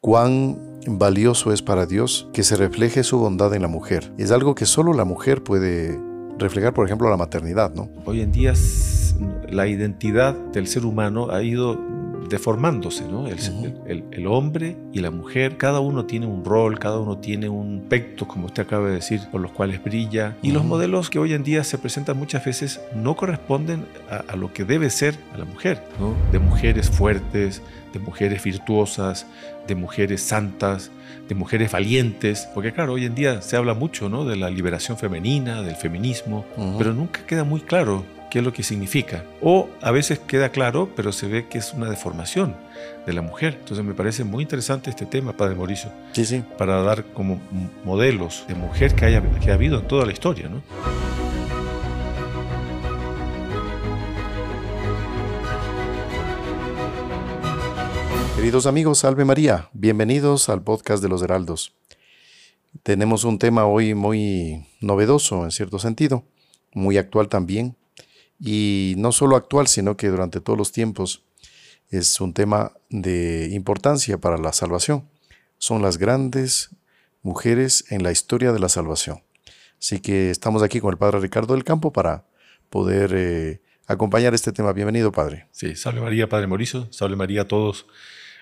cuán valioso es para Dios que se refleje su bondad en la mujer. Es algo que solo la mujer puede reflejar, por ejemplo, la maternidad, ¿no? Hoy en día la identidad del ser humano ha ido deformándose, ¿no? El, hombre y la mujer, cada uno tiene un rol, cada uno tiene un aspecto, como usted acaba de decir, por los cuales brilla. Y los modelos que hoy en día se presentan muchas veces no corresponden a, lo que debe ser a la mujer, ¿no? De mujeres fuertes, de mujeres virtuosas, de mujeres santas, de mujeres valientes, porque claro, hoy en día se habla mucho ¿no? de la liberación femenina, del feminismo, pero nunca queda muy claro qué es lo que significa. O a veces queda claro, pero se ve que es una deformación de la mujer. Entonces me parece muy interesante este tema, Padre Mauricio. Sí, sí. Para dar como modelos de mujer que, haya, que ha habido en toda la historia, ¿no? Queridos amigos, salve María, bienvenidos al podcast de los Heraldos. Tenemos un tema hoy muy novedoso en cierto sentido, muy actual también, y no solo actual, sino que durante todos los tiempos es un tema de importancia para la salvación. Son las grandes mujeres en la historia de la salvación. Así que estamos aquí con el Padre Ricardo del Campo para poder eh, acompañar este tema. Bienvenido, Padre. Sí, salve María, Padre Mauricio, salve María a todos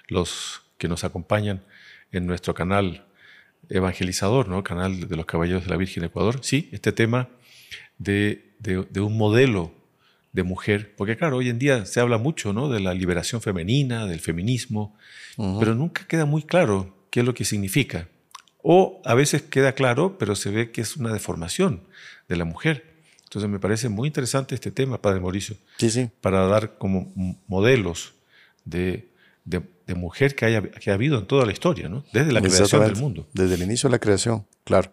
los que nos acompañan en nuestro canal evangelizador, ¿no? Canal de los Caballeros de la Virgen de Ecuador. Sí, este tema de, de, un modelo de mujer, porque claro, hoy en día se habla mucho, ¿no? De la liberación femenina, del feminismo, pero nunca queda muy claro qué es lo que significa. O a veces queda claro, pero se ve que es una deformación de la mujer. Entonces me parece muy interesante este tema, Padre Mauricio, sí, sí. para dar como modelos de, de, mujer que, haya, que ha habido en toda la historia, ¿no? desde la creación del mundo. Desde el inicio de la creación, claro.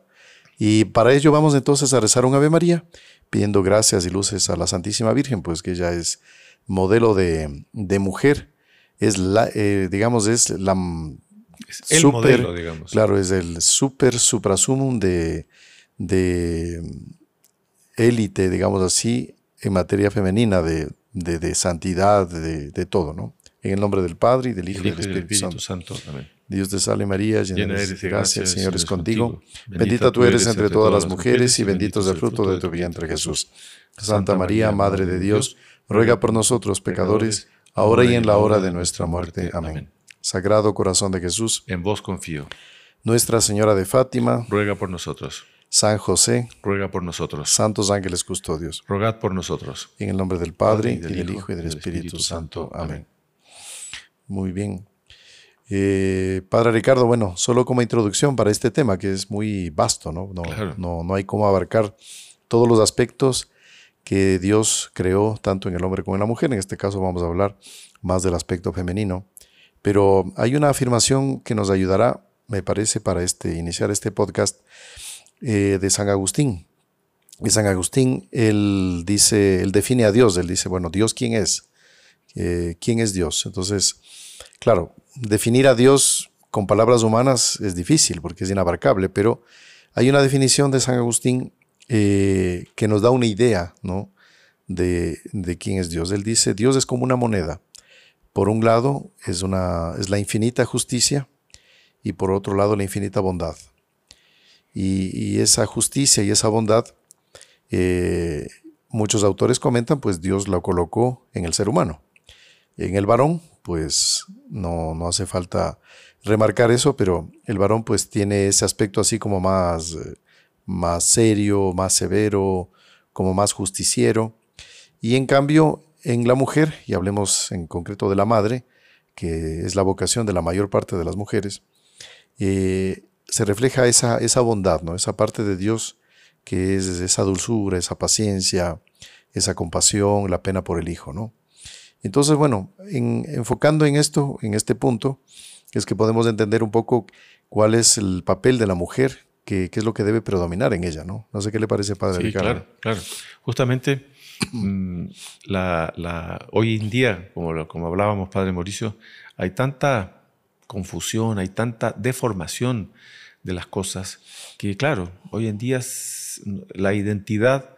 Y para ello vamos entonces a rezar un Ave María, pidiendo gracias y luces a la Santísima Virgen, pues que ella es modelo de, de mujer, es la, eh, digamos, es la el modelo, digamos. Claro, es el super suprasumum de, de élite, digamos así, en materia femenina, de, de, de santidad, de, de, todo, ¿no? En el nombre del Padre y del Hijo y del Espíritu, Santo. Dios te salve María, llena eres de gracia, el Señor es contigo. Bendita tú eres entre todas las mujeres y bendito es el fruto de tu vientre Jesús. Santa María, Madre de Dios, ruega por nosotros pecadores, ahora y en la hora de nuestra muerte. Amén. Sagrado corazón de Jesús, en vos confío. Nuestra Señora de Fátima, ruega por nosotros. San José, ruega por nosotros. Santos ángeles custodios, rogad por nosotros. En el nombre del Padre, y del, Hijo, y del Espíritu, Santo. Amén. Muy bien. Eh, Padre Ricardo, bueno, solo como introducción para este tema que es muy vasto, ¿no? No, no, no hay cómo abarcar todos los aspectos que Dios creó tanto en el hombre como en la mujer. En este caso vamos a hablar más del aspecto femenino. Pero hay una afirmación que nos ayudará, me parece, para este, iniciar este podcast eh, de San Agustín. Y San Agustín, él dice, él define a Dios, él dice, bueno, Dios quién es, eh, quién es Dios. Entonces, Claro, definir a Dios con palabras humanas es difícil porque es inabarcable, pero hay una definición de San Agustín eh, que nos da una idea ¿no? de, quién es Dios. Él dice, Dios es como una moneda. Por un lado es, una, es la infinita justicia y por otro lado la infinita bondad. Y, esa justicia y esa bondad, eh, muchos autores comentan, pues Dios la colocó en el ser humano. En el varón, pues no, no hace falta remarcar eso, pero el varón pues tiene ese aspecto así como más, eh, más serio, más severo, como más justiciero. Y en cambio, en la mujer, y hablemos en concreto de la madre, que es la vocación de la mayor parte de las mujeres, eh, se refleja esa, esa bondad, ¿no? esa parte de Dios que es esa dulzura, esa paciencia, esa compasión, la pena por el Hijo. ¿no? Entonces, bueno, enfocando en esto, en este punto, es que podemos entender un poco cuál es el papel de la mujer, qué, es lo que debe predominar en ella, ¿no? No sé qué le parece, Padre sí, Claro, claro. Justamente mm, la, hoy en día, como, como hablábamos, Padre Mauricio, hay tanta confusión, hay tanta deformación de las cosas, que claro, hoy en día la identidad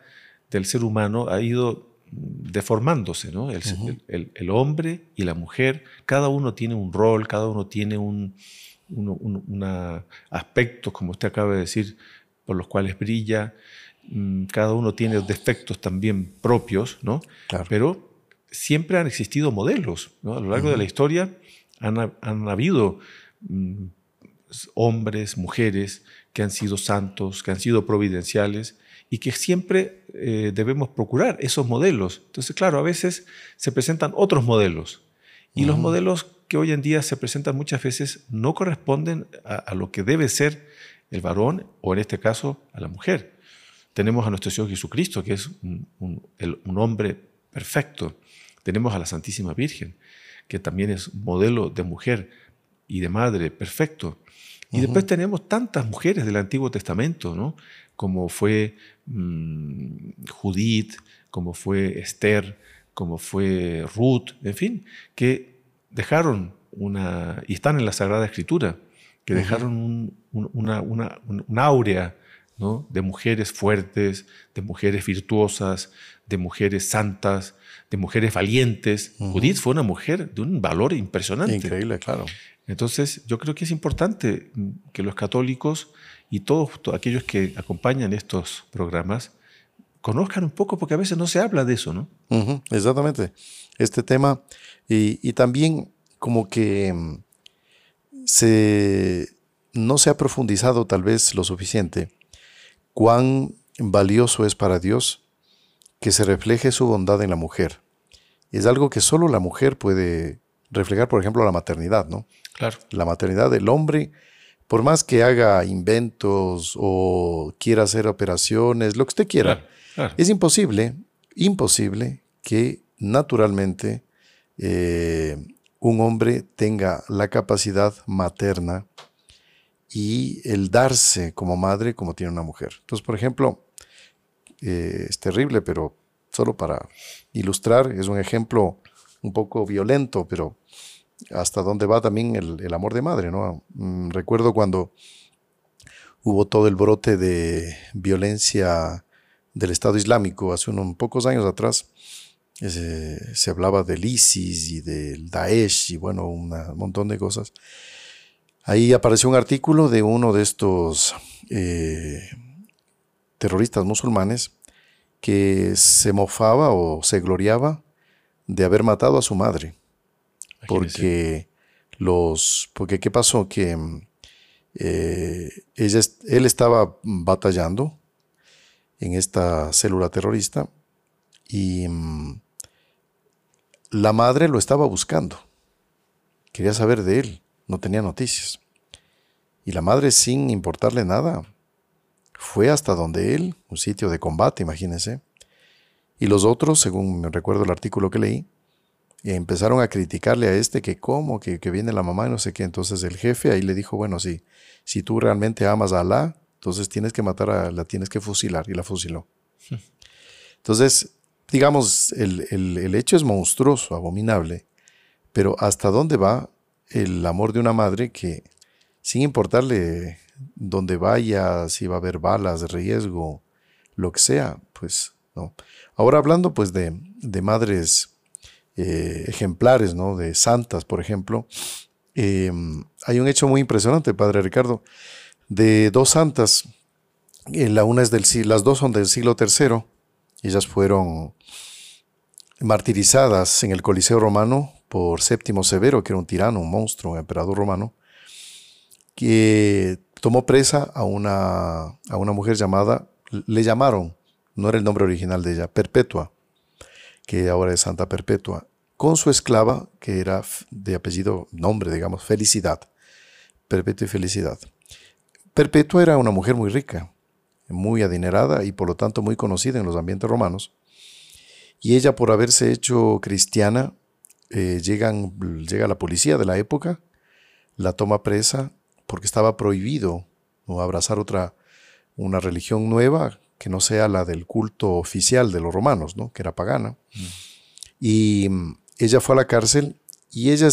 del ser humano ha ido deformándose, ¿no? El, hombre y la mujer, cada uno tiene un rol, cada uno tiene un, aspecto, como usted acaba de decir, por los cuales brilla, mm, cada uno tiene defectos también propios, ¿no? Pero siempre han existido modelos, ¿no? A lo largo de la historia han, han habido mm, hombres, mujeres que han sido santos, que han sido providenciales y que siempre eh, debemos procurar esos modelos. Entonces, claro, a veces se presentan otros modelos y los modelos que hoy en día se presentan muchas veces no corresponden a, lo que debe ser el varón o en este caso a la mujer. Tenemos a nuestro Señor Jesucristo, que es un, un hombre perfecto. Tenemos a la Santísima Virgen, que también es modelo de mujer y de madre perfecto. Y después tenemos tantas mujeres del Antiguo Testamento, ¿no? como fue mm, Judith, como fue Esther, como fue Ruth, en fin, que dejaron una, y están en la Sagrada Escritura, que dejaron una, una, áurea ¿no? de mujeres fuertes, de mujeres virtuosas, de mujeres santas, de mujeres valientes. Judith fue una mujer de un valor impresionante. Increíble, claro. Entonces, yo creo que es importante que los católicos y todos aquellos que acompañan estos programas conozcan un poco, porque a veces no se habla de eso, ¿no? exactamente. Este tema, y, también como que mm, se, no se ha profundizado tal vez lo suficiente cuán valioso es para Dios que se refleje su bondad en la mujer. Es algo que solo la mujer puede reflejar, por ejemplo, la maternidad, ¿no? Claro. La maternidad del hombre, por más que haga inventos o quiera hacer operaciones, lo que usted quiera, es imposible, imposible que naturalmente eh, un hombre tenga la capacidad materna y el darse como madre como tiene una mujer. Entonces, por ejemplo, eh, es terrible, pero solo para ilustrar, es un ejemplo un poco violento, pero hasta dónde va también el, amor de madre, ¿no? Mm, recuerdo cuando hubo todo el brote de violencia del Estado Islámico hace unos pocos años atrás. se hablaba del ISIS y del Daesh y bueno, un montón de cosas. Ahí apareció un artículo de uno de estos eh, terroristas musulmanes que se mofaba o se gloriaba de haber matado a su madre. Porque los. Porque qué pasó? Que eh, ella, él estaba batallando en esta célula terrorista y mm, la madre lo estaba buscando. Quería saber de él, no tenía noticias. Y la madre, sin importarle nada, fue hasta donde él, un sitio de combate, imagínense. Y los otros, según me recuerdo el artículo que leí, y empezaron a criticarle a este que cómo, que, viene la mamá y no sé qué. Entonces el jefe ahí le dijo, bueno, sí, si tú realmente amas a Alá, entonces tienes que matar a la tienes que fusilar. Y la fusiló. Entonces, digamos, el, hecho es monstruoso, abominable, pero ¿hasta dónde va el amor de una madre que, sin importarle dónde vaya, si va a haber balas, riesgo, lo que sea, pues no. Ahora hablando pues de, de madres eh, ejemplares, ¿no? De santas, por ejemplo. Eh, hay un hecho muy impresionante, Padre Ricardo, de dos santas. Eh, la una es del las dos son del siglo III. Ellas fueron martirizadas en el Coliseo romano por Séptimo Severo, que era un tirano, un monstruo, un emperador romano, que tomó presa a una, a una mujer llamada, le llamaron, no era el nombre original de ella, Perpetua que ahora es Santa Perpetua, con su esclava, que era de apellido, nombre, digamos, Felicidad. Perpetua y Felicidad. Perpetua era una mujer muy rica, muy adinerada y por lo tanto muy conocida en los ambientes romanos. Y ella, por haberse hecho cristiana, eh, llegan, llega la policía de la época, la toma presa porque estaba prohibido ¿no? abrazar otra, una religión nueva que no sea la del culto oficial de los romanos, ¿no? que era pagana. Mm. Y mm, ella fue a la cárcel y ella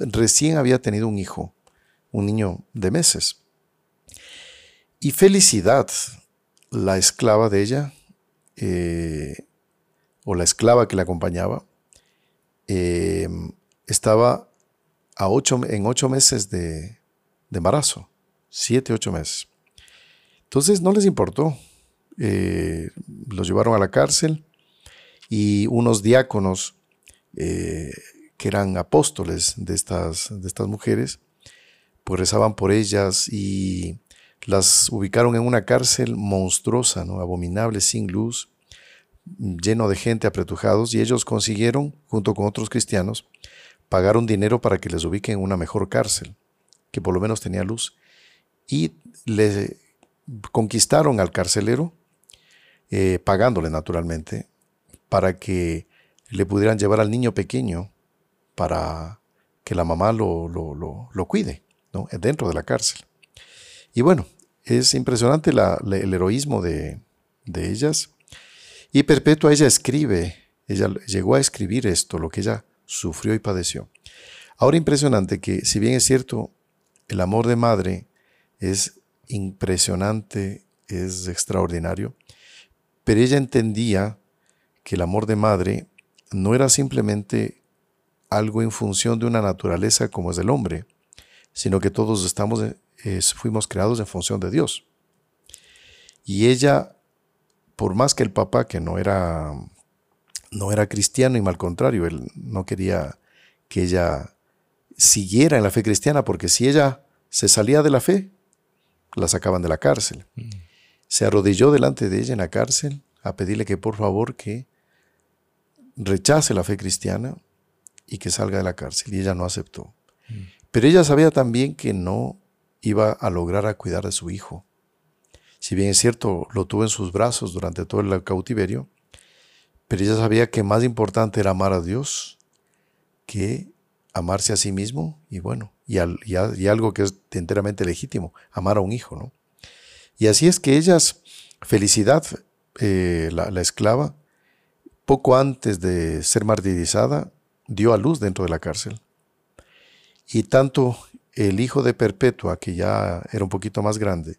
recién había tenido un hijo, un niño de meses. Y Felicidad, la esclava de ella, eh, o la esclava que la acompañaba, eh, estaba a ocho, en ocho meses de, embarazo, siete, ocho meses. Entonces no les importó. Eh, los llevaron a la cárcel y unos diáconos eh, que eran apóstoles de estas, de estas mujeres, pues rezaban por ellas y las ubicaron en una cárcel monstruosa, ¿no? abominable, sin luz, lleno de gente apretujados, y ellos consiguieron, junto con otros cristianos, pagar un dinero para que les ubiquen en una mejor cárcel, que por lo menos tenía luz. Y le conquistaron al carcelero, eh, pagándole naturalmente, para que le pudieran llevar al niño pequeño para que la mamá lo, lo, cuide, ¿no? dentro de la cárcel. Y bueno, es impresionante el heroísmo de, de ellas. Y Perpetua ella escribe, ella llegó a escribir esto, lo que ella sufrió y padeció. Ahora impresionante que si bien es cierto, el amor de madre es impresionante, es extraordinario, pero ella entendía que el amor de madre no era simplemente algo en función de una naturaleza como es el hombre, sino que todos estamos, eh, fuimos creados en función de Dios. Y ella, por más que el papá, que no era no era cristiano y mal contrario, él no quería que ella siguiera en la fe cristiana, porque si ella se salía de la fe, la sacaban de la cárcel. Mm. Se arrodilló delante de ella en la cárcel a pedirle que por favor que rechace la fe cristiana y que salga de la cárcel. Y ella no aceptó. Mm. Pero ella sabía también que no iba a lograr a cuidar de su hijo. Si bien es cierto, lo tuvo en sus brazos durante todo el cautiverio, pero ella sabía que más importante era amar a Dios que amarse a sí mismo y bueno, y, algo que es enteramente legítimo, amar a un hijo, ¿no? Y así es que ellas, Felicidad, eh, la, la, esclava, poco antes de ser martirizada, dio a luz dentro de la cárcel. Y tanto el hijo de Perpetua, que ya era un poquito más grande,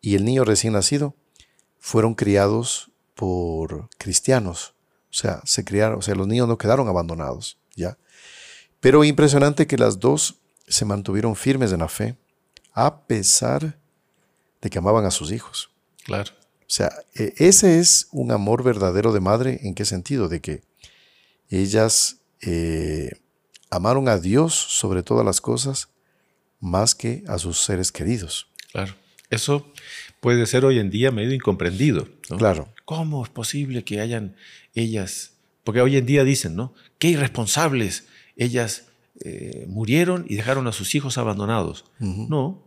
y el niño recién nacido, fueron criados por cristianos. O sea, se criaron, o sea, los niños no quedaron abandonados, ¿ya? Pero impresionante que las dos se mantuvieron firmes en la fe, a pesar de que amaban a sus hijos. Claro. O sea, e, ese es un amor verdadero de madre, ¿en qué sentido? De que ellas eh, amaron a Dios sobre todas las cosas más que a sus seres queridos. Claro. Eso puede ser hoy en día medio incomprendido. Claro. ¿Cómo es posible que hayan ellas, porque hoy en día dicen, ¿no? Qué irresponsables, ellas eh, murieron y dejaron a sus hijos abandonados. No,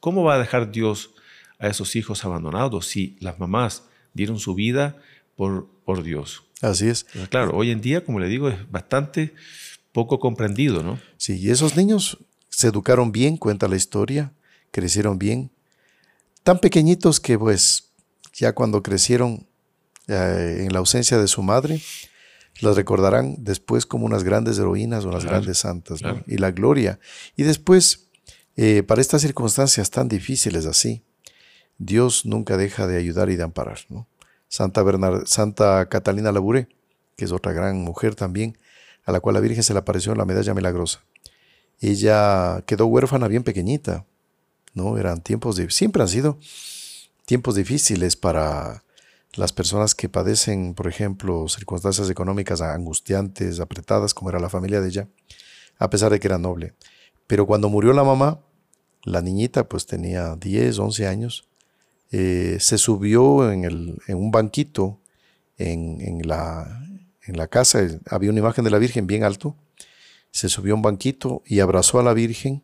¿cómo va a dejar Dios a esos hijos abandonados si las mamás dieron su vida por, por Dios? Así es. claro, hoy en día, como le digo, es bastante poco comprendido, ¿no? Sí, y esos niños se educaron bien, cuenta la historia, crecieron bien, tan pequeñitos que pues ya cuando crecieron eh, en la ausencia de su madre, las recordarán después como unas grandes heroínas o unas grandes santas, y la gloria. Y después, eh, para estas circunstancias tan difíciles así, Dios nunca deja de ayudar y de amparar. Santa, Santa Catalina Labouré, que es otra gran mujer también, a la cual la Virgen se le apareció en la medalla milagrosa. Ella quedó huérfana bien pequeñita, ¿no? Eran tiempos de, siempre han sido tiempos difíciles para las personas que padecen, por ejemplo, circunstancias económicas angustiantes, apretadas, como era la familia de ella, a pesar de que era noble. Pero cuando murió la mamá, la niñita pues tenía 10, 11 años, eh, se subió en, el, en un banquito en, en, la, en la casa, había una imagen de la Virgen bien alto, se subió a un banquito y abrazó a la Virgen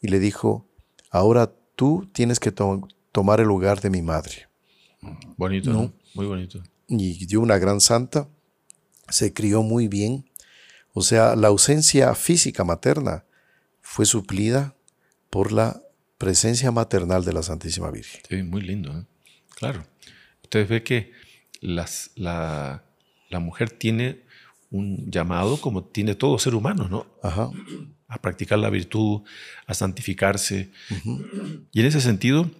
y le dijo, ahora tú tienes que tomar el lugar de mi madre. Bonito, ¿no? Muy bonito. Y dio una gran santa, se crió muy bien. O sea, la ausencia física materna fue suplida por la presencia maternal de la Santísima Virgen. Sí, muy lindo, ¿eh? Claro. Ustedes ven que las, la, mujer tiene un llamado como tiene todo ser humano, ¿no? Ajá. A practicar la virtud, a santificarse. Y en ese sentido,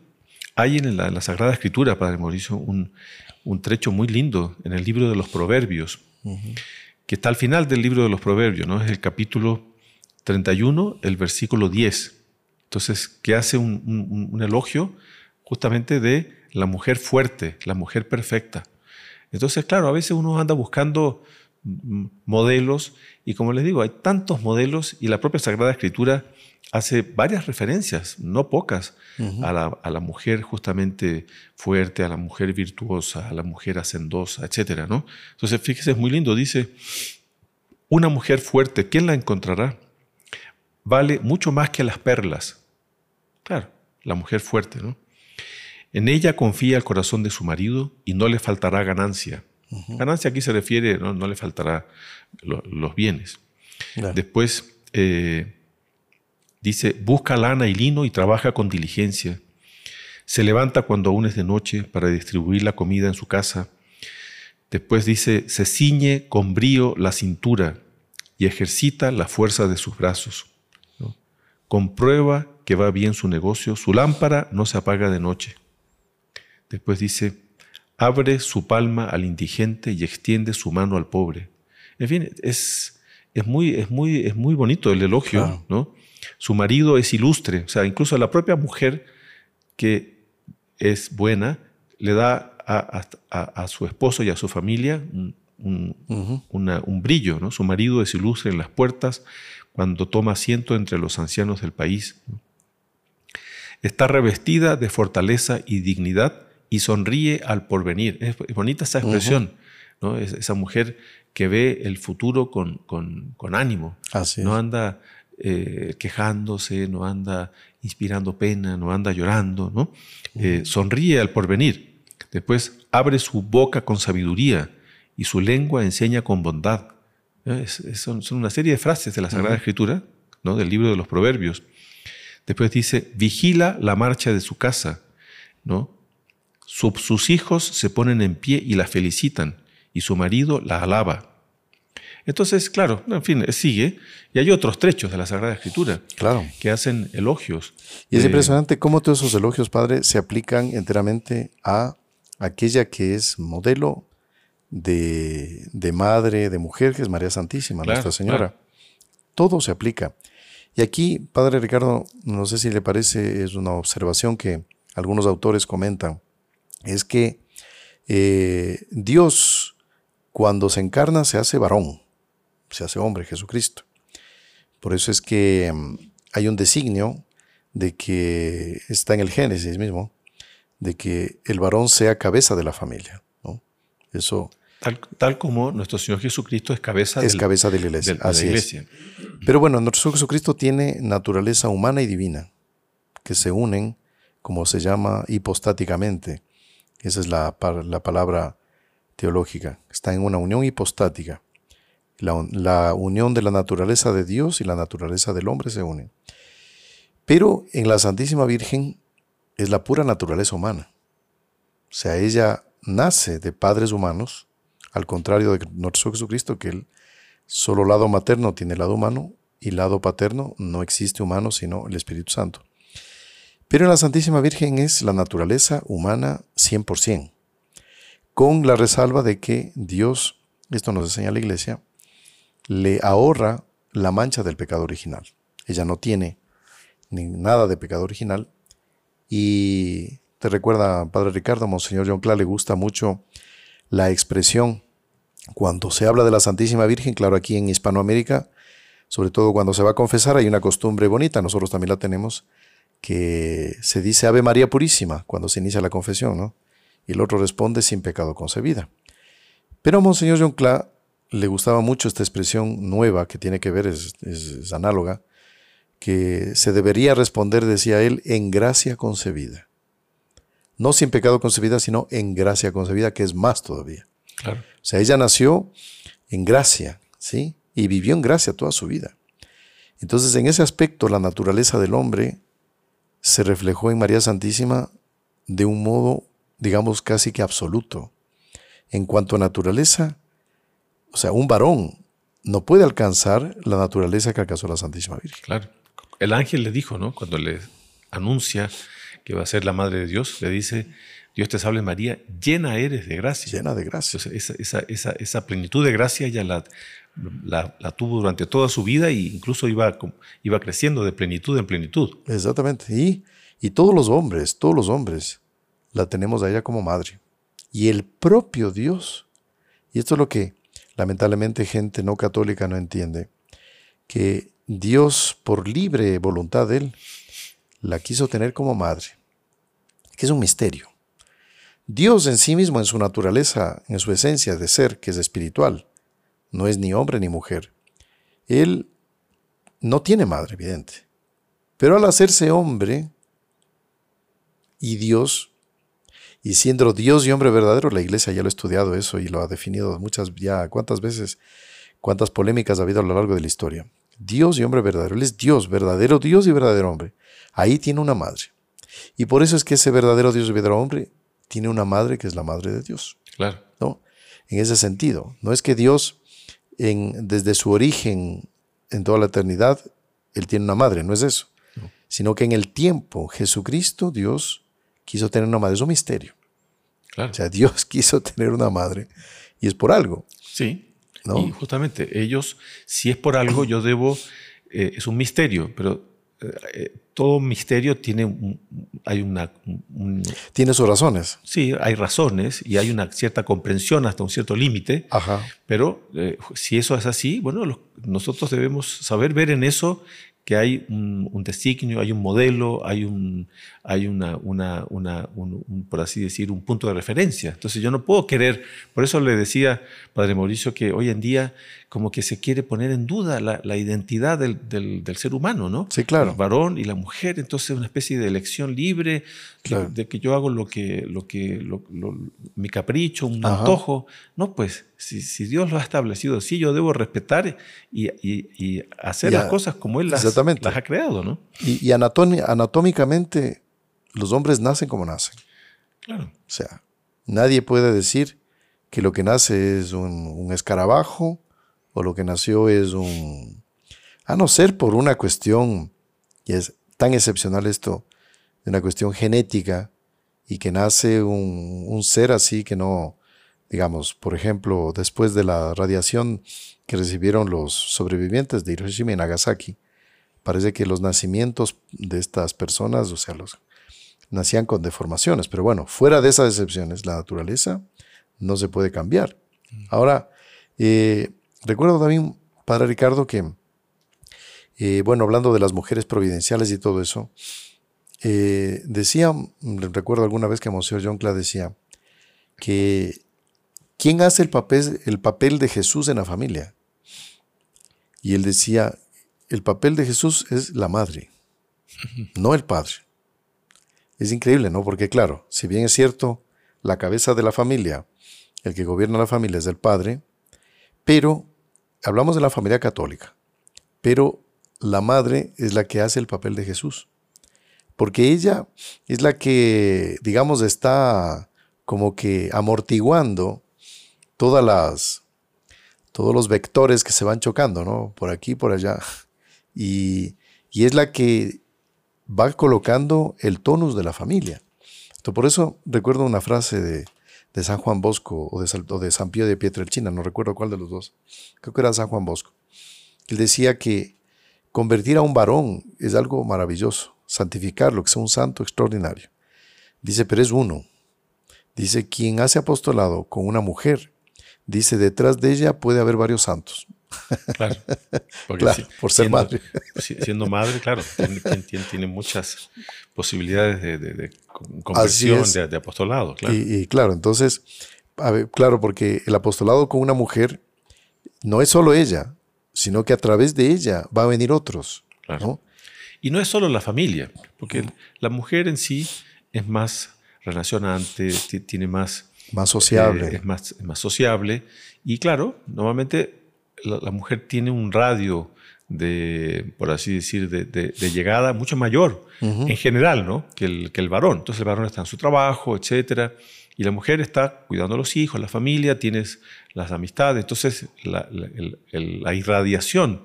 Hay en la, Sagrada Escritura, Padre Mauricio, un, trecho muy lindo en el libro de los Proverbios, que está al final del libro de los Proverbios, ¿no? Es el capítulo 31, el versículo 10. Entonces, que hace un elogio justamente de la mujer fuerte, la mujer perfecta. Entonces, claro, a veces uno anda buscando modelos y como les digo, hay tantos modelos y la propia Sagrada Escritura hace varias referencias, no pocas, a, la, mujer justamente fuerte, a la mujer virtuosa, a la mujer hacendosa, etc. ¿no? Entonces, fíjese, es muy lindo, dice, una mujer fuerte, ¿quién la encontrará? Vale mucho más que las perlas. Claro, la mujer fuerte, ¿no? En ella confía el corazón de su marido y no le faltará ganancia. Ganancia aquí se refiere, no, le faltará los bienes. Después eh, dice, busca lana y lino y trabaja con diligencia. Se levanta cuando aún es de noche para distribuir la comida en su casa. Después dice, se ciñe con brío la cintura y ejercita la fuerza de sus brazos. Comprueba que va bien su negocio, su lámpara no se apaga de noche. Después dice, abre su palma al indigente y extiende su mano al pobre. En fin, es, es, muy, es, muy, es muy bonito el elogio, ¿no? Su marido es ilustre, o sea, incluso la propia mujer que es buena le da a, su esposo y a su familia un, un, brillo, ¿no? Su marido es ilustre en las puertas cuando toma asiento entre los ancianos del país. Está revestida de fortaleza y dignidad y sonríe al porvenir. Es bonita esa expresión, ¿no? esa mujer que ve el futuro con, con, ánimo. no anda eh, quejándose, no anda inspirando pena, no anda llorando, ¿no? Eh, sonríe al porvenir. Después abre su boca con sabiduría y su lengua enseña con bondad. son, una serie de frases de la Sagrada Escritura, ¿no? del libro de los Proverbios. Después dice, vigila la marcha de su casa, ¿no? sus hijos se ponen en pie y la felicitan, y su marido la alaba. Entonces, claro, en fin, sigue. Y hay otros trechos de la Sagrada Escritura claro. que hacen elogios. Y es impresionante cómo todos esos elogios, Padre, se aplican enteramente a aquella que es modelo de, madre, de mujer, que es María Santísima, Nuestra Señora. Todo se aplica. Y aquí, Padre Ricardo, no sé si le parece, es una observación que algunos autores comentan es que eh, Dios cuando se encarna se hace varón, se hace hombre, Jesucristo. Por eso es que mm, hay un designio de que está en el Génesis mismo, de que el varón sea cabeza de la familia. Eso. Tal, como nuestro Señor Jesucristo es cabeza, es cabeza de la iglesia. de la iglesia. Pero bueno, nuestro Señor Jesucristo tiene naturaleza humana y divina, que se unen, como se llama, hipostáticamente. Esa es la, la palabra teológica. Está en una unión hipostática. La, unión de la naturaleza de Dios y la naturaleza del hombre se unen. Pero en la Santísima Virgen es la pura naturaleza humana. O sea, ella nace de padres humanos, al contrario de nuestro Jesucristo, que el solo lado materno tiene lado humano y lado paterno no existe humano sino el Espíritu Santo. Pero en la Santísima Virgen es la naturaleza humana 100%, con la resalva de que Dios, esto nos enseña la Iglesia, le ahorra la mancha del pecado original. Ella no tiene ni nada de pecado original. Y te recuerda, Padre Ricardo, Monseñor John Cla, le gusta mucho la expresión cuando se habla de la Santísima Virgen, claro, aquí en Hispanoamérica, sobre todo cuando se va a confesar, hay una costumbre bonita, nosotros también la tenemos, que se dice Ave María Purísima cuando se inicia la confesión, ¿no? Y el otro responde sin pecado concebida. Pero Monseñor John le gustaba mucho esta expresión nueva que tiene que ver, es, es análoga, que se debería responder, decía él, en gracia concebida. No sin pecado concebida, sino en gracia concebida, que es más todavía. Claro. O sea, ella nació en gracia, ¿sí? Y vivió en gracia toda su vida. Entonces, en ese aspecto, la naturaleza del hombre se reflejó en María Santísima de un modo, digamos, casi que absoluto. En cuanto a naturaleza, o sea, un varón no puede alcanzar la naturaleza que alcanzó la Santísima Virgen. Claro. El ángel le dijo, ¿no? Cuando le anuncia que va a ser la madre de Dios, le dice, Dios te salve María, llena eres de gracia. Llena de gracia. esa, plenitud de gracia ya la, la, tuvo durante toda su vida e incluso iba, iba creciendo de plenitud en plenitud. Exactamente. Y, y todos los hombres, todos los hombres, la tenemos a ella como madre. Y el propio Dios, y esto es lo que lamentablemente gente no católica no entiende, que Dios, por libre voluntad de Él, la quiso tener como madre, que es un misterio. Dios en sí mismo, en su naturaleza, en su esencia de ser, que es espiritual, no es ni hombre ni mujer. Él no tiene madre, evidente. Pero al hacerse hombre y Dios, y siendo Dios y hombre verdadero, la iglesia ya lo ha estudiado eso y lo ha definido muchas, ya cuántas veces, cuántas polémicas ha habido a lo largo de la historia. Dios y hombre verdadero. Él es Dios, verdadero Dios y verdadero hombre. Ahí tiene una madre. Y por eso es que ese verdadero Dios y verdadero hombre tiene una madre que es la madre de Dios. Claro. ¿no? En ese sentido. No es que Dios, en, desde su origen, en toda la eternidad, Él tiene una madre, no es eso. Sino que en el tiempo, Jesucristo, Dios, quiso tener una madre. Es un misterio. Claro. O sea, Dios quiso tener una madre y es por algo. Sí. Y justamente ellos, si es por algo, yo debo, eh, es un misterio, pero eh, eh, todo misterio tiene, hay una... tiene sus razones. Sí, hay razones y hay una cierta comprensión hasta un cierto límite, pero si eso es así, bueno, nosotros debemos saber ver en eso que hay un, designio, hay un modelo, hay un, hay una, una, una un, por así decir, un punto de referencia. Entonces yo no puedo querer, por eso le decía, Padre Mauricio, que hoy en día como que se quiere poner en duda la, la identidad del, del, del, ser humano, ¿no? Sí, claro. El varón y la mujer, entonces una especie de elección libre, de, que yo hago lo que, lo que lo, mi capricho, un antojo. No, pues si, si, Dios lo ha establecido así, yo debo respetar y, y, hacer las cosas como Él las, las, ha creado, ¿no? Y, anatómicamente los hombres nacen como nacen. Claro. O sea, nadie puede decir que lo que nace es un, un escarabajo o lo que nació es un... A no ser por una cuestión, y es tan excepcional esto, de una cuestión genética, y que nace un, un ser así que no, digamos, por ejemplo, después de la radiación que recibieron los sobrevivientes de Hiroshima y Nagasaki, parece que los nacimientos de estas personas, o sea, los nacían con deformaciones, pero bueno, fuera de esas excepciones, la naturaleza no se puede cambiar. Mm. Ahora, eh, Recuerdo también, Padre Ricardo, que, eh, bueno, hablando de las mujeres providenciales y todo eso, eh, decía, recuerdo alguna vez que Monseñor John Cla decía, que ¿quién hace el papel, el papel de Jesús en la familia? Y él decía, el papel de Jesús es la madre, no el padre. Es increíble, ¿no? Porque claro, si bien es cierto, la cabeza de la familia, el que gobierna la familia es el padre, pero hablamos de la familia católica, pero la madre es la que hace el papel de Jesús. Porque ella es la que, digamos, está como que amortiguando todas las, todos los vectores que se van chocando, ¿no? Por aquí, por allá. Y, es la que va colocando el tonus de la familia. Entonces, por eso recuerdo una frase de, de San Juan Bosco o de, San Pío de Pietrelcina, no recuerdo cuál de los dos, creo que era San Juan Bosco. Él decía que convertir a un varón es algo maravilloso, santificarlo, que sea un santo extraordinario. Dice, pero es uno. Dice, quien hace apostolado con una mujer, dice, detrás de ella puede haber varios santos. Claro, por ser madre. Siendo madre, claro, tiene, muchas posibilidades de, conversión, de, apostolado. Claro. Y, claro, entonces, claro, porque el apostolado con una mujer no es solo ella, sino que a través de ella va a venir otros. Y no es solo la familia, porque la mujer en sí es más relacionante, tiene más... Más sociable. Eh, es, más, es más sociable. Y claro, normalmente la, mujer tiene un radio de, por así decir, de, llegada mucho mayor en general, ¿no? Que el, que el varón. Entonces el varón está en su trabajo, etcétera, y la mujer está cuidando a los hijos, la familia, tienes las amistades. Entonces la, la, irradiación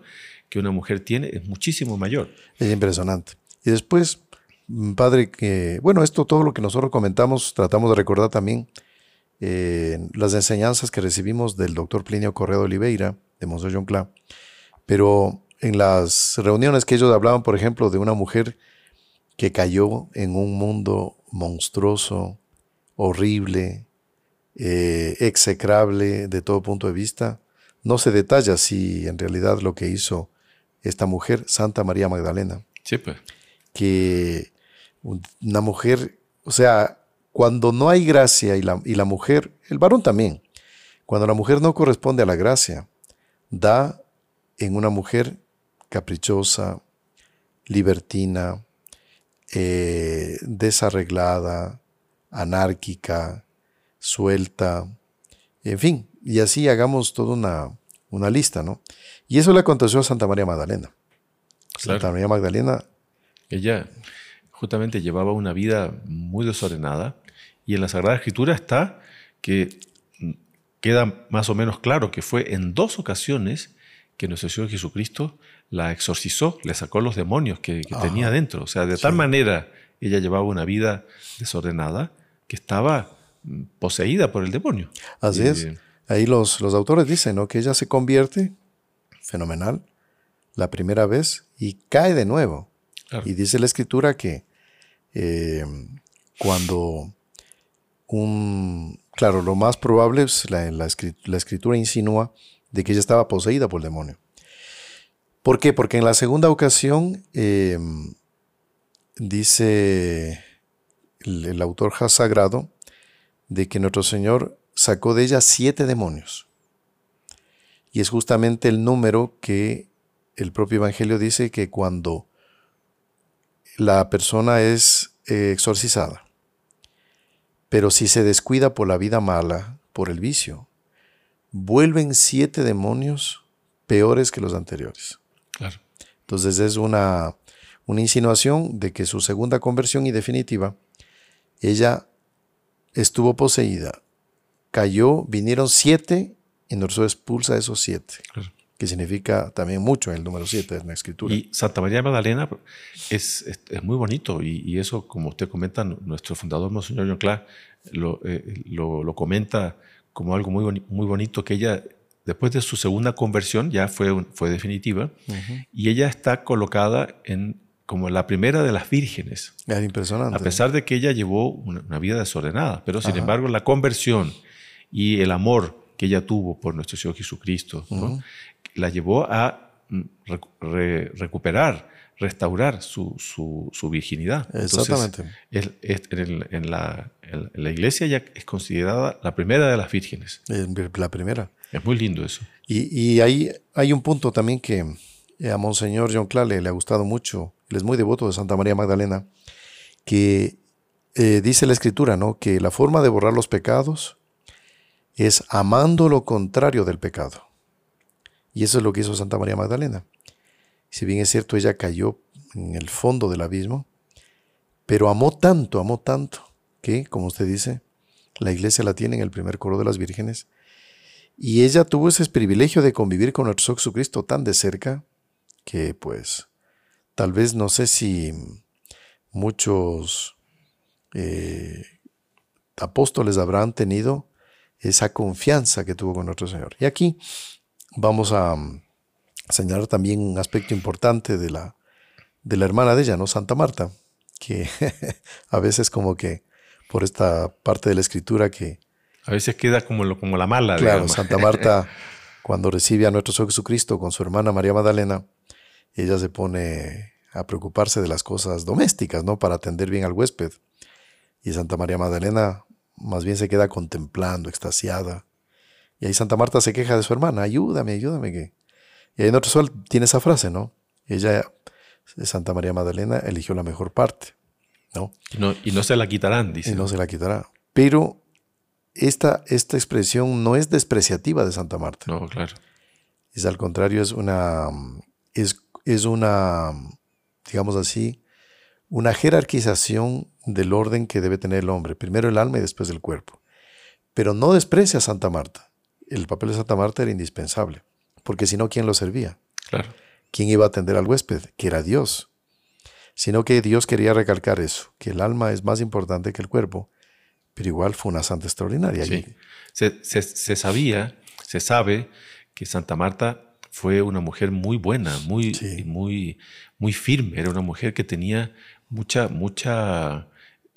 que una mujer tiene es muchísimo mayor. Es impresionante. Y después, mm, padre, que, bueno, esto todo lo que nosotros comentamos, tratamos de recordar también eh, las enseñanzas que recibimos del doctor Plinio Correa de Oliveira, de Monseñor John Cla, pero en las reuniones que ellos hablaban, por ejemplo, de una mujer que cayó en un mundo monstruoso, horrible, eh, execrable de todo punto de vista, no se detalla si en realidad lo que hizo esta mujer, Santa María Magdalena. Sí, pues. Que una mujer, o sea, cuando no hay gracia y la, y la mujer, el varón también, cuando la mujer no corresponde a la gracia, da en una mujer caprichosa, libertina, eh, desarreglada, anárquica, suelta, en fin, y así hagamos toda una, una lista, ¿no? Y eso le aconteció a Santa María Magdalena. Santa María Magdalena. Ella justamente llevaba una vida muy desordenada y en la Sagrada Escritura está que queda más o menos claro que fue en dos ocasiones que nuestro Señor Jesucristo la exorcizó, le sacó los demonios que, tenía dentro. O sea, de tal manera ella llevaba una vida desordenada que estaba mm, poseída por el demonio. Así es. Ahí los, los autores dicen ¿no? que ella se convierte, fenomenal, la primera vez y cae de nuevo. Y dice la escritura que eh, cuando un... Claro, lo más probable es la, la, escritura insinúa de que ella estaba poseída por el demonio. ¿Por qué? Porque en la segunda ocasión em, dice el, el autor sagrado de que nuestro Señor sacó de ella siete demonios. Y es justamente el número que el propio Evangelio dice que cuando la persona es eh, exorcizada, pero si se descuida por la vida mala, por el vicio, vuelven siete demonios peores que los anteriores. Entonces es una, una insinuación de que su segunda conversión y definitiva, ella estuvo poseída cayó, vinieron siete y nos expulsa esos siete. Que significa también mucho el número siete en la escritura. Y Santa María Magdalena es, es, muy bonito y, eso, como usted comenta, nuestro fundador, Monseñor John lo, eh, lo, lo, comenta como algo muy, muy bonito que ella, después de su segunda conversión, ya fue, fue definitiva, y ella está colocada en como la primera de las vírgenes. Es impresionante. A pesar de que ella llevó una, vida desordenada, pero sin embargo la conversión y el amor que ella tuvo por nuestro Señor Jesucristo, la llevó a mm, recuperar, restaurar su, su, virginidad. Exactamente. en, la, iglesia ya es considerada la primera de las vírgenes. La primera. Es muy lindo eso. Y, y ahí hay un punto también que a Monseñor John Clale le ha gustado mucho. Él es muy devoto de Santa María Magdalena, que eh, dice la escritura, ¿no? Que la forma de borrar los pecados es amando lo contrario del pecado. Y eso es lo que hizo Santa María Magdalena. Si bien es cierto, ella cayó en el fondo del abismo, pero amó tanto, amó tanto, que, como usted dice, la iglesia la tiene en el primer coro de las vírgenes, y ella tuvo ese privilegio de convivir con nuestro Jesucristo tan de cerca, que pues tal vez no sé si muchos eh, apóstoles habrán tenido esa confianza que tuvo con nuestro Señor. Y aquí vamos a mm, señalar también un aspecto importante de la, de la hermana de ella, ¿no? Santa Marta, que a veces como que por esta parte de la escritura que... A veces queda como, como la mala. Claro, Santa Marta, cuando recibe a nuestro Señor Jesucristo con su hermana María Magdalena, ella se pone a preocuparse de las cosas domésticas, ¿no? Para atender bien al huésped. Y Santa María Magdalena más bien se queda contemplando, extasiada. Y ahí Santa Marta se queja de su hermana, ayúdame, ayúdame. Que... Y ahí en otro sol tiene esa frase, ¿no? Ella, Santa María Magdalena, eligió la mejor parte, ¿no? Y no, y no se la quitarán, dice. Y no se la quitará. Pero esta, esta expresión no es despreciativa de Santa Marta. No, claro. Es al contrario, es una, es, es una, digamos así, una jerarquización del orden que debe tener el hombre, primero el alma y después el cuerpo. Pero no desprecia a Santa Marta. El papel de Santa Marta era indispensable, porque si no, ¿quién lo servía? Claro. ¿Quién iba a atender al huésped? Que era Dios. sino que Dios quería recalcar eso, que el alma es más importante que el cuerpo, pero igual fue una santa extraordinaria. Sí. Se, se, sabía, se sabe que Santa Marta fue una mujer muy buena, muy, muy, muy firme, era una mujer que tenía mucha, mucha,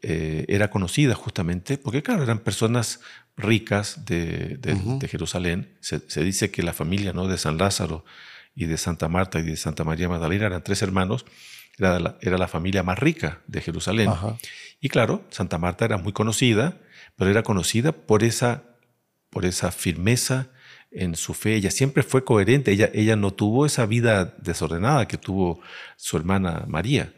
eh, era conocida justamente, porque claro, eran personas ricas de, Jerusalén. Se, dice que la familia ¿no? de San Lázaro y de Santa Marta y de Santa María Magdalena eran tres hermanos, era la, era la familia más rica de Jerusalén. Y claro, Santa Marta era muy conocida, pero era conocida por esa, por esa firmeza en su fe. Ella siempre fue coherente, ella, ella no tuvo esa vida desordenada que tuvo su hermana María.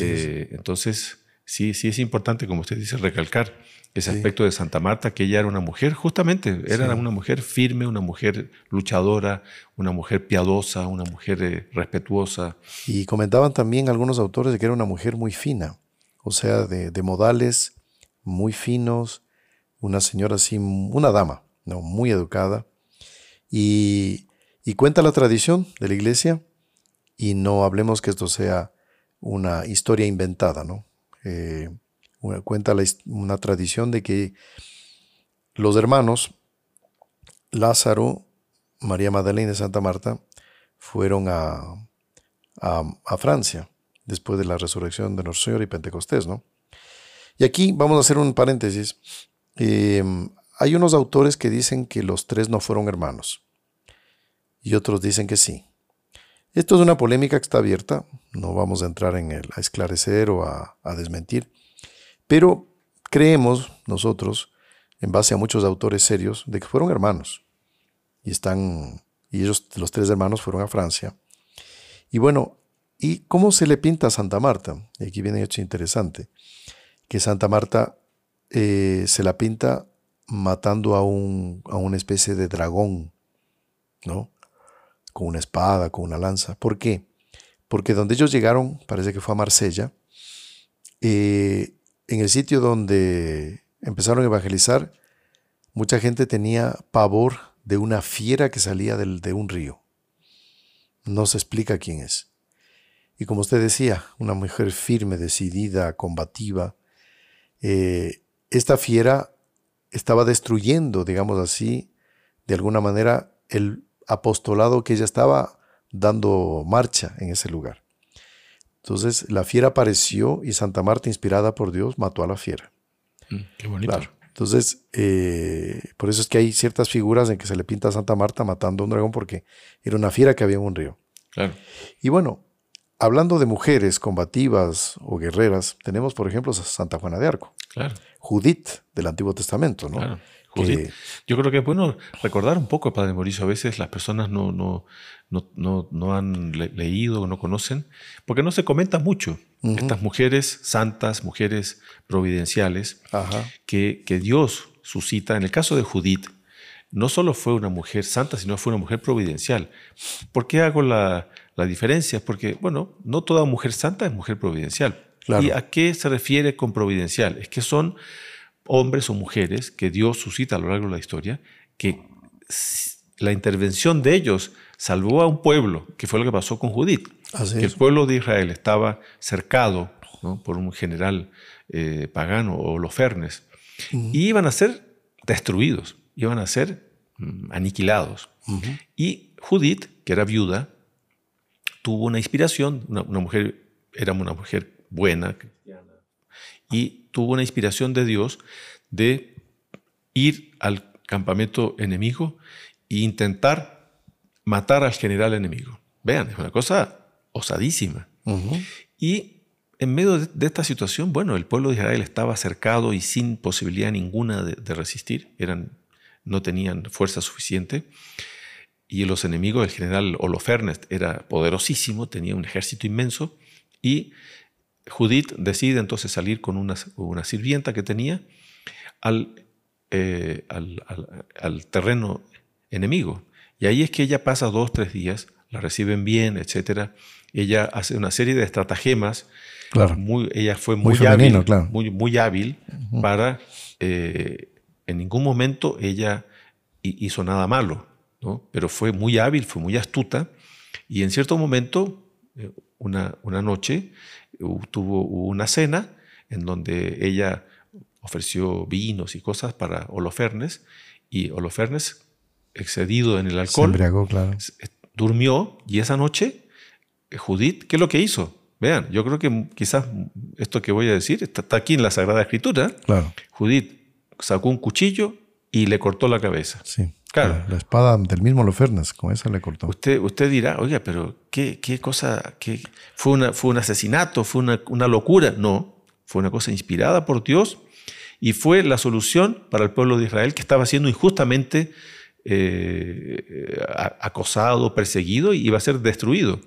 Eh, entonces, sí, sí es importante, como usted dice, recalcar ese aspecto de Santa Marta, que ella era una mujer, justamente, era una mujer firme, una mujer luchadora, una mujer piadosa, una mujer eh, respetuosa. Y comentaban también algunos autores de que era una mujer muy fina, o sea, de, modales muy finos, una señora así, una dama, ¿no? muy educada. Y, y cuenta la tradición de la iglesia, y no hablemos que esto sea una historia inventada, ¿no? Eh, cuenta una tradición de que los hermanos Lázaro, María Magdalena y Santa Marta fueron a, a, Francia después de la resurrección de nuestro Señor y Pentecostés, ¿no? Y aquí vamos a hacer un paréntesis. Em, hay unos autores que dicen que los tres no fueron hermanos y otros dicen que sí. Esto es una polémica que está abierta, no vamos a entrar en el, a esclarecer o a, a desmentir, pero creemos nosotros, en base a muchos autores serios, de que fueron hermanos. Y están, y ellos, los tres hermanos, fueron a Francia. Y bueno, ¿y cómo se le pinta a Santa Marta? Y aquí viene hecho interesante, que Santa Marta eh, se la pinta matando a, un, a una especie de dragón, ¿no? Con una espada, con una lanza. ¿Por qué? Porque donde ellos llegaron, parece que fue a Marsella, eh, en el sitio donde empezaron a evangelizar, mucha gente tenía pavor de una fiera que salía del, de un río. No se explica quién es. Y como usted decía, una mujer firme, decidida, combativa. Eh, esta fiera estaba destruyendo, digamos así, de alguna manera, el apostolado que ella estaba dando marcha en ese lugar. Entonces la fiera apareció y Santa Marta, inspirada por Dios, mató a la fiera. Mm, qué bonito. Entonces, eh, por eso es que hay ciertas figuras en que se le pinta a Santa Marta matando a un dragón porque era una fiera que había en un río. Claro. Y bueno, hablando de mujeres combativas o guerreras, tenemos por ejemplo a Santa Juana de Arco. Claro. Judith del Antiguo Testamento, ¿no? Claro. Yo creo que es bueno recordar un poco, Padre Mauricio, a veces las personas no, no, no, no, han leído, no conocen, porque no se comenta mucho. Estas mujeres santas, mujeres providenciales, que, que, Dios suscita, en el caso de Judith, no solo fue una mujer santa, sino fue una mujer providencial. ¿Por qué hago la, la diferencia? Porque, bueno, no toda mujer santa es mujer providencial. ¿Y a qué se refiere con providencial? Es que son hombres o mujeres que Dios suscita a lo largo de la historia, que la intervención de ellos salvó a un pueblo, que fue lo que pasó con Judith. que el pueblo de Israel estaba cercado por un general eh, pagano, Holofernes, y iban a ser destruidos, iban a ser mm, aniquilados. Y Judith, que era viuda, tuvo una inspiración, una, una mujer, era una mujer buena, cristiana, y tuvo una inspiración de Dios de ir al campamento enemigo e intentar matar al general enemigo. Vean, es una cosa osadísima. Y en medio de, esta situación, bueno, el pueblo de Israel estaba cercado y sin posibilidad ninguna de, resistir, eran, no tenían fuerza suficiente. Y los enemigos del general Holofernes era poderosísimo, tenía un ejército inmenso, y Judith decide entonces salir con una, una sirvienta que tenía eh, al, al, terreno enemigo. Y ahí es que ella pasa dos, tres días, la reciben bien, etc. Ella hace una serie de estratagemas. Claro. Muy, ella fue muy, hábil, muy, muy, hábil para... Eh, en ningún momento ella hizo nada malo, ¿no? pero fue muy hábil, fue muy astuta y en cierto momento una, una noche, tuvo una cena en donde ella ofreció vinos y cosas para Holofernes y Holofernes, excedido en el alcohol, durmió y esa noche Judith, ¿qué es lo que hizo? Vean, yo creo que quizás esto que voy a decir está, aquí en la Sagrada Escritura. Claro. Judith sacó un cuchillo y le cortó la cabeza. Sí. Claro. La, espada del mismo Lofernes, con esa le cortó. Usted, usted dirá, oiga, pero ¿qué, qué cosa? Qué, fue, una, ¿Fue un asesinato? ¿Fue una, una locura? No, fue una cosa inspirada por Dios y fue la solución para el pueblo de Israel que estaba siendo injustamente eh, acosado, perseguido y iba a ser destruido.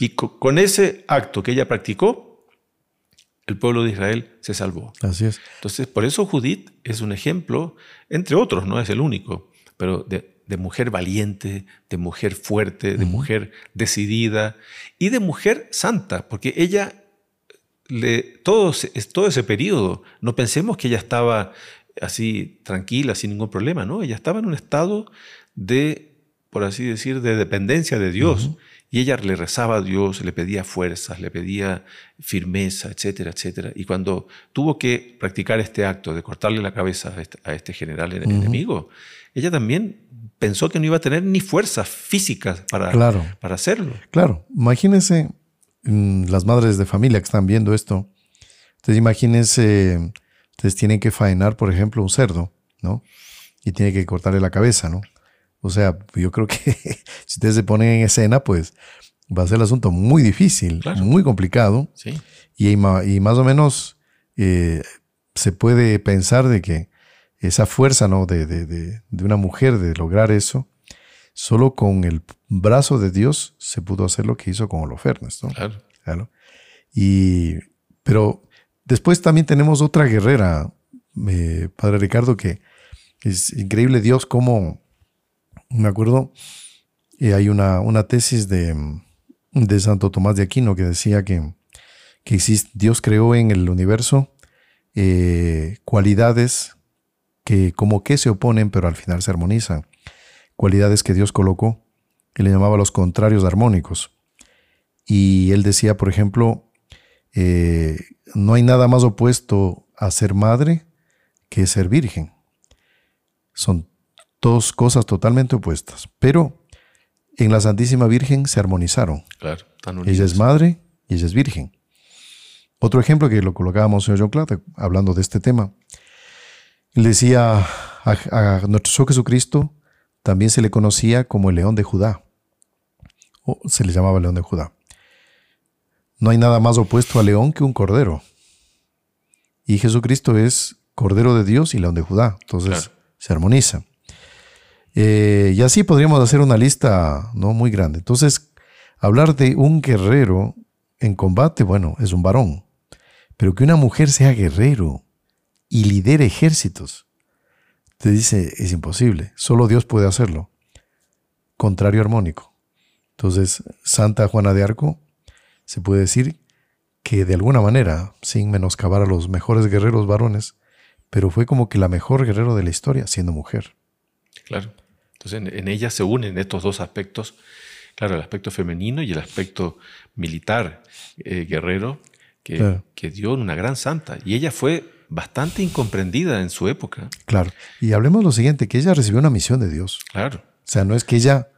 Y con ese acto que ella practicó, el pueblo de Israel se salvó. Así es. Entonces, por eso Judith es un ejemplo, entre otros, no es el único, pero de, mujer valiente, de mujer fuerte, de mujer decidida y de mujer santa, porque ella, le, todo, todo ese periodo, no pensemos que ella estaba así tranquila, sin ningún problema, ¿no? Ella estaba en un estado de, por así decir, de dependencia de Dios. Y ella le rezaba a Dios, le pedía fuerzas, le pedía firmeza, etcétera, etcétera. Y cuando tuvo que practicar este acto de cortarle la cabeza a este, este general enemigo, ella también pensó que no iba a tener ni fuerzas físicas para, para hacerlo. Claro, imagínense mm, las madres de familia que están viendo esto. Entonces imagínense Ustedes tienen que faenar, por ejemplo, un cerdo, ¿no? Y tienen que cortarle la cabeza, ¿no? O sea, yo creo que si ustedes se ponen en escena, pues va a ser el asunto muy difícil, muy complicado. Sí. Y, más o menos eh, se puede pensar de que esa fuerza ¿no? De, de, una mujer de lograr eso, solo con el brazo de Dios se pudo hacer lo que hizo con Holofernes. ¿no? Claro. claro. Y, pero Después también tenemos otra guerrera, eh, Padre Ricardo, que es increíble Dios como, me acuerdo, eh, hay una, una tesis de, de, Santo Tomás de Aquino que decía que, que Dios creó en el universo eh, cualidades que como que se oponen, pero al final se armonizan. Cualidades que Dios colocó, que le llamaba los contrarios armónicos. Y él decía, por ejemplo, eh, no hay nada más opuesto a ser madre que ser virgen. Son dos cosas totalmente opuestas, pero en la Santísima Virgen se armonizaron. Claro, ella es madre y ella es virgen. Otro ejemplo que lo colocábamos en John Clark, hablando de este tema, le decía a, a nuestro Jesucristo, también se le conocía como el león de Judá, o se le llamaba león de Judá. No hay nada más opuesto a león que un cordero. Y Jesucristo es cordero de Dios y león de Judá. Entonces se armoniza. Eh, y así podríamos hacer una lista no muy grande. Entonces, hablar de un guerrero en combate, bueno, es un varón. Pero que una mujer sea guerrero y lidere ejércitos, te dice, es imposible. Solo Dios puede hacerlo. Contrario armónico. Entonces, Santa Juana de Arco se puede decir que de alguna manera, sin menoscabar a los mejores guerreros varones, pero fue como que la mejor guerrero de la historia siendo mujer. Claro. Entonces en, ella se unen estos dos aspectos, claro, el aspecto femenino y el aspecto militar eh, guerrero que, que dio una gran santa. Y ella fue bastante incomprendida en su época. Claro. Y hablemos lo siguiente, que ella recibió una misión de Dios. Claro. O sea, no es que ella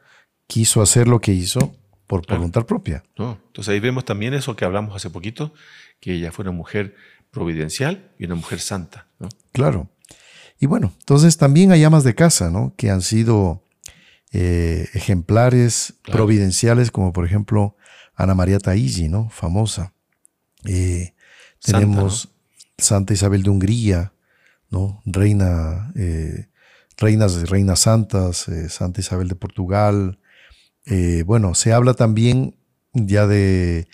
quiso hacer lo que hizo, por voluntad propia. No. Entonces ahí vemos también eso que hablamos hace poquito, que ella fue una mujer providencial y una mujer santa. Claro. Y bueno, entonces también hay amas de casa, ¿no? Que han sido eh, ejemplares providenciales, como por ejemplo Ana María Taigi, ¿no? Famosa. Eh, tenemos Santa Isabel de Hungría, ¿no? Reina, eh, reinas, reinas santas, Santa Isabel de Portugal, eh, bueno, se habla también ya de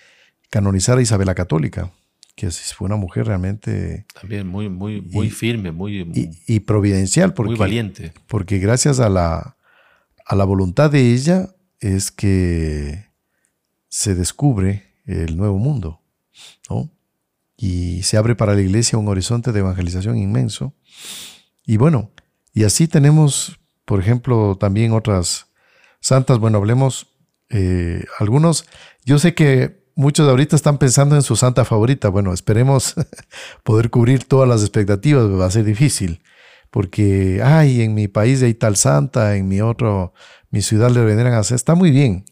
canonizar a Isabel la Católica, que fue una mujer realmente... También muy, muy, muy firme, muy... Y, providencial. Porque, muy valiente. Porque gracias a la, a la voluntad de ella es que se descubre el nuevo mundo, ¿no? Y se abre para la iglesia un horizonte de evangelización inmenso. Y bueno, y así tenemos, por ejemplo, también otras Santas, bueno, hablemos Eh, algunos, yo sé que muchos de ahorita están pensando en su santa favorita. Bueno, esperemos poder cubrir todas las expectativas, va a ser difícil, porque, ay, en mi país hay tal santa, en mi otro, mi ciudad le veneran a hacer, está muy bien,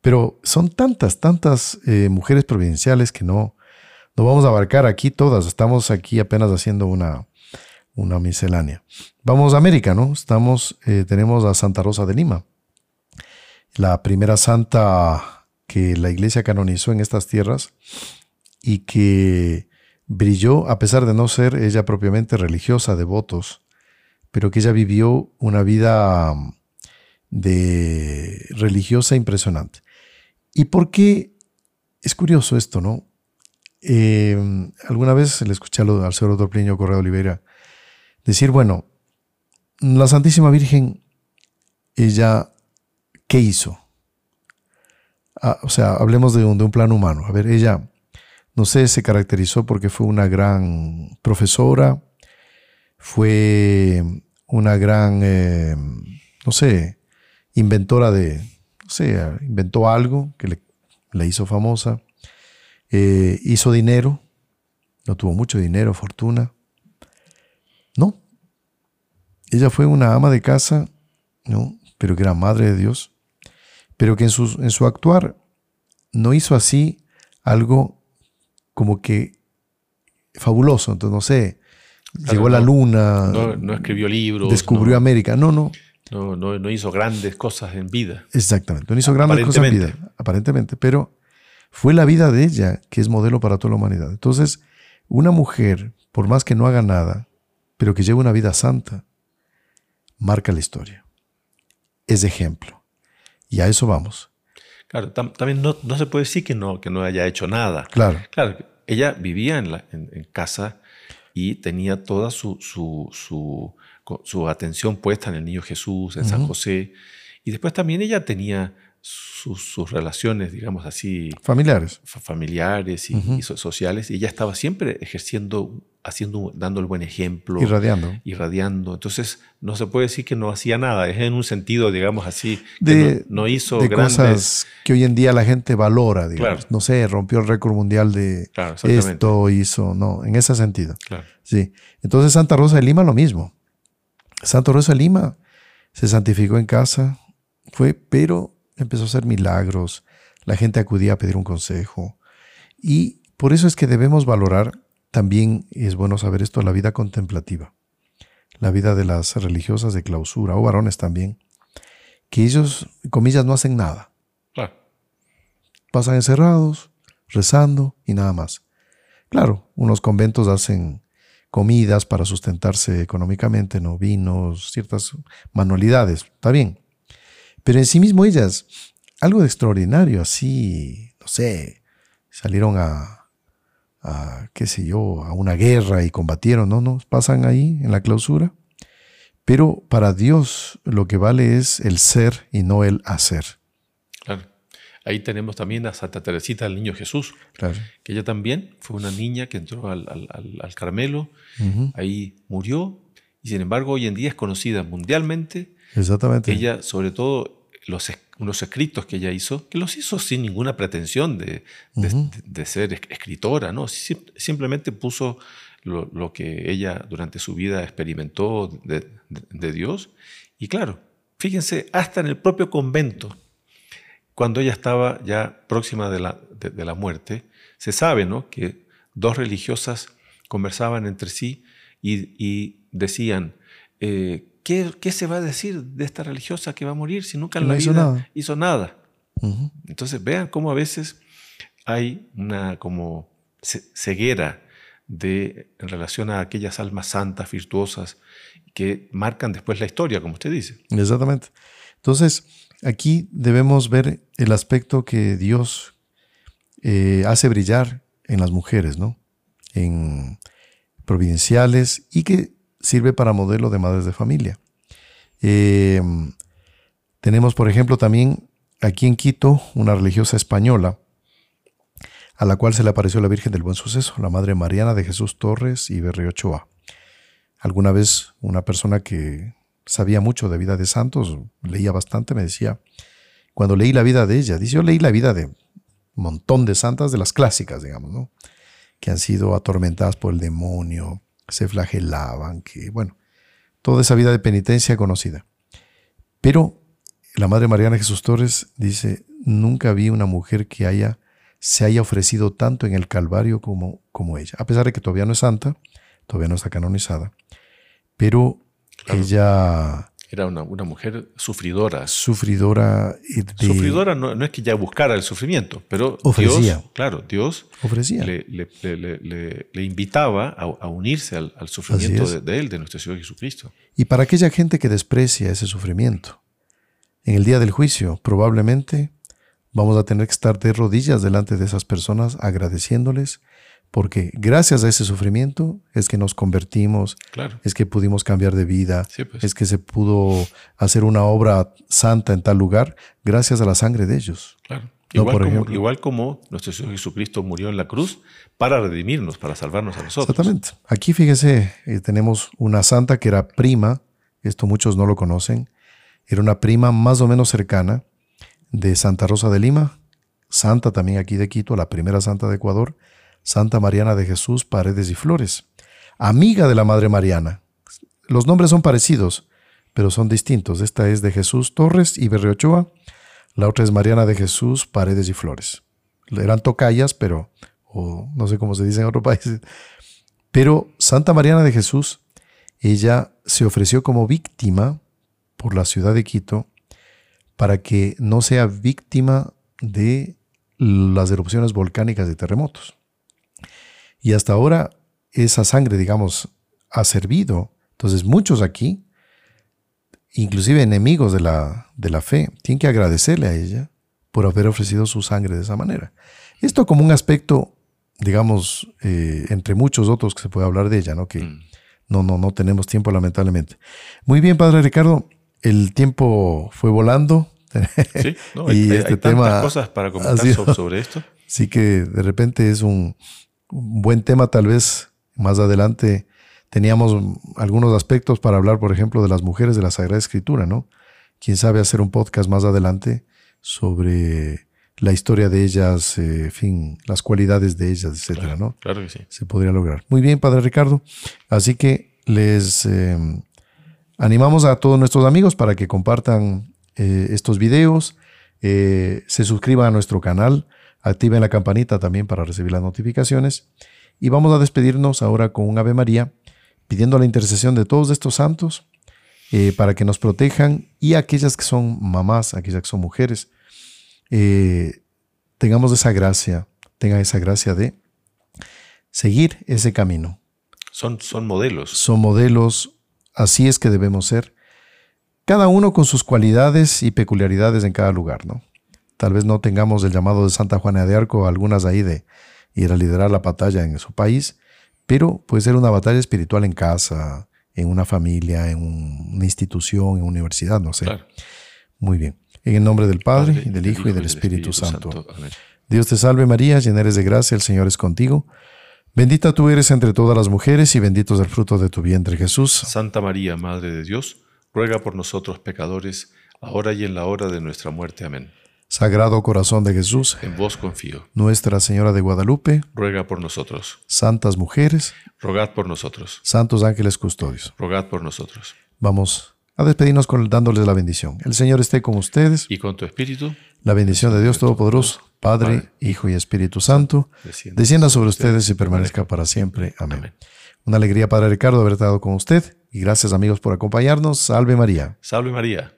pero son tantas, tantas eh, mujeres provinciales que no, no vamos a abarcar aquí todas, estamos aquí apenas haciendo una, una miscelánea. Vamos a América, ¿no? Estamos, eh, tenemos a Santa Rosa de Lima, la primera santa que la iglesia canonizó en estas tierras y que brilló a pesar de no ser ella propiamente religiosa, devotos, pero que ella vivió una vida de religiosa impresionante. ¿Y por qué? Es curioso esto, ¿no? Eh, alguna vez le escuché al señor Doctor Correa Oliveira decir, bueno, la Santísima Virgen, ella, ¿qué hizo? O sea, hablemos de un, de plano humano. A ver, ella, no sé, se caracterizó porque fue una gran profesora, fue una gran, eh, no sé, inventora de, no sé, inventó algo que le, le hizo famosa, eh, hizo dinero, no tuvo mucho dinero, fortuna. No. Ella fue una ama de casa, ¿no? pero que era madre de Dios, pero que en su, en su actuar no hizo así algo como que fabuloso. Entonces, no sé, llegó a la luna. No, escribió libros. Descubrió América. No, no. No, no, hizo grandes cosas en vida. Exactamente, no hizo grandes cosas en vida, aparentemente, pero fue la vida de ella que es modelo para toda la humanidad. Entonces, una mujer, por más que no haga nada, pero que lleve una vida santa, marca la historia. Es ejemplo. Y a eso vamos. Claro, también no, se puede decir que no, que no haya hecho nada. Claro. Claro, ella vivía en, la, en, casa y tenía toda su, su, su, su, atención puesta en el niño Jesús, en San José. Y después también ella tenía sus, relaciones, digamos así. Familiares. Familiares y, sociales. Y ella estaba siempre ejerciendo, haciendo, dando el buen ejemplo. Irradiando. Irradiando. Entonces, no se puede decir que no hacía nada. Es en un sentido, digamos así, de, no, hizo de cosas que hoy en día la gente valora, digamos. No sé, rompió el récord mundial de esto, hizo, no, en ese sentido. Claro. Sí. Entonces, Santa Rosa de Lima, lo mismo. Santa Rosa de Lima se santificó en casa, fue, pero empezó a hacer milagros, la gente acudía a pedir un consejo. Y por eso es que debemos valorar también, es bueno saber esto, la vida contemplativa, la vida de las religiosas de clausura, o varones también, que ellos, comillas, no hacen nada. Pasan encerrados, rezando y nada más. Claro, unos conventos hacen comidas para sustentarse económicamente, no vinos, ciertas manualidades, está bien. Pero en sí mismo ellas, algo de extraordinario, así, no sé, salieron a, qué sé yo, a una guerra y combatieron, ¿no? ¿no? Pasan ahí en la clausura. Pero para Dios lo que vale es el ser y no el hacer. Claro. Ahí tenemos también a Santa Teresita del Niño Jesús, claro. que ella también fue una niña que entró al, Carmelo, ahí murió, y sin embargo hoy en día es conocida mundialmente Exactamente. Ella, sobre todo, los, unos escritos que ella hizo, que los hizo sin ninguna pretensión de, de, ser escritora, ¿no? simplemente puso lo, que ella durante su vida experimentó de, Dios. Y claro, fíjense, hasta en el propio convento, cuando ella estaba ya próxima de la, de la muerte, se sabe ¿no? que dos religiosas conversaban entre sí y, y decían, eh, ¿qué, se va a decir de esta religiosa que va a morir si nunca en la hizo vida nada. hizo nada? Entonces vean cómo a veces hay una como ceguera de, en relación a aquellas almas santas, virtuosas, que marcan después la historia, como usted dice. Exactamente. Entonces, aquí debemos ver el aspecto que Dios eh, hace brillar en las mujeres, ¿no? En provinciales y que sirve para modelo de madres de familia. Eh, tenemos, por ejemplo, también aquí en Quito una religiosa española a la cual se le apareció la Virgen del Buen Suceso, la Madre Mariana de Jesús Torres y Berriochoa. Alguna vez una persona que sabía mucho de vida de santos, leía bastante, me decía cuando leí la vida de ella, dice, yo leí la vida de un montón de santas, de las clásicas, digamos, ¿no? Que han sido atormentadas por el demonio, se flagelaban, que, bueno, toda esa vida de penitencia conocida. Pero la Madre Mariana Jesús Torres dice, nunca vi una mujer que haya, se haya ofrecido tanto en el Calvario como, como ella, a pesar de que todavía no es santa, todavía no está canonizada, pero ella... Era una, mujer sufridora. Sufridora. Sufridora no, es que ya buscara el sufrimiento, pero ofrecía. Dios, claro, Dios ofrecía. Le, invitaba a, unirse al, sufrimiento de, de, Él, de nuestro Señor Jesucristo. Y para aquella gente que desprecia ese sufrimiento, en el día del juicio probablemente vamos a tener que estar de rodillas delante de esas personas agradeciéndoles porque gracias a ese sufrimiento es que nos convertimos, es que pudimos cambiar de vida, pues. es que se pudo hacer una obra santa en tal lugar gracias a la sangre de ellos. Igual, como, nuestro Señor Jesucristo murió en la cruz para redimirnos, para salvarnos a nosotros. Exactamente. Aquí fíjese, eh, tenemos una santa que era prima, esto muchos no lo conocen, era una prima más o menos cercana de Santa Rosa de Lima, santa también aquí de Quito, la primera santa de Ecuador, Santa Mariana de Jesús Paredes y Flores, amiga de la Madre Mariana. Los nombres son parecidos, pero son distintos. Esta es de Jesús Torres y Berriochoa, la otra es Mariana de Jesús Paredes y Flores. Eran tocayas, pero, o no sé cómo se dice en otros países. Pero Santa Mariana de Jesús, ella se ofreció como víctima por la ciudad de Quito para que no sea víctima de las erupciones volcánicas de terremotos. Y hasta ahora esa sangre, digamos, ha servido. Entonces muchos aquí, inclusive enemigos de la, de la fe, tienen que agradecerle a ella por haber ofrecido su sangre de esa manera. Esto como un aspecto, digamos, eh, entre muchos otros que se puede hablar de ella, ¿no? Que mm. no, no, no tenemos tiempo lamentablemente. Muy bien, Padre Ricardo, el tiempo fue volando. Sí, no, y este tema cosas para comentar sobre esto. Sí que de repente es un, un buen tema tal vez más adelante. Teníamos algunos aspectos para hablar, por ejemplo, de las mujeres de la Sagrada Escritura, ¿no? Quién sabe hacer un podcast más adelante sobre la historia de ellas, eh, fin, las cualidades de ellas, etcétera, ¿no? Claro que sí. Se podría lograr. Muy bien, Padre Ricardo. Así que les em, animamos a todos nuestros amigos para que compartan eh, estos videos, eh, se suscriban a nuestro canal Activen la campanita también para recibir las notificaciones. Y vamos a despedirnos ahora con un Ave María, pidiendo la intercesión de todos estos santos eh, para que nos protejan y aquellas que son mamás, aquellas que son mujeres, eh, tengamos esa gracia, tengan esa gracia de seguir ese camino. Son, son modelos. Son modelos, así es que debemos ser, cada uno con sus cualidades y peculiaridades en cada lugar, ¿no? Tal vez no tengamos el llamado de Santa Juana de Arco, algunas ahí de ir a liderar la batalla en su país, pero puede ser una batalla espiritual en casa, en una familia, en una institución, en una universidad, no sé. Muy bien. En el nombre del Padre, y del Hijo, y del Espíritu, Santo. Dios te salve María, llena eres de gracia, el Señor es contigo. Bendita tú eres entre todas las mujeres y bendito es el fruto de tu vientre Jesús. Santa María, Madre de Dios, ruega por nosotros pecadores, ahora y en la hora de nuestra muerte. Amén. Sagrado Corazón de Jesús, en vos confío. Nuestra Señora de Guadalupe, ruega por nosotros. Santas mujeres, rogad por nosotros. Santos ángeles custodios, rogad por nosotros. Vamos a despedirnos con, dándoles la bendición. El Señor esté con ustedes. Y con tu espíritu. La bendición de Dios Todopoderoso, Padre, Hijo y Espíritu Santo, descienda, sobre ustedes y permanezca para siempre. Amén. Una alegría, Padre Ricardo, haber estado con usted. Y gracias, amigos, por acompañarnos. Salve María. Salve María.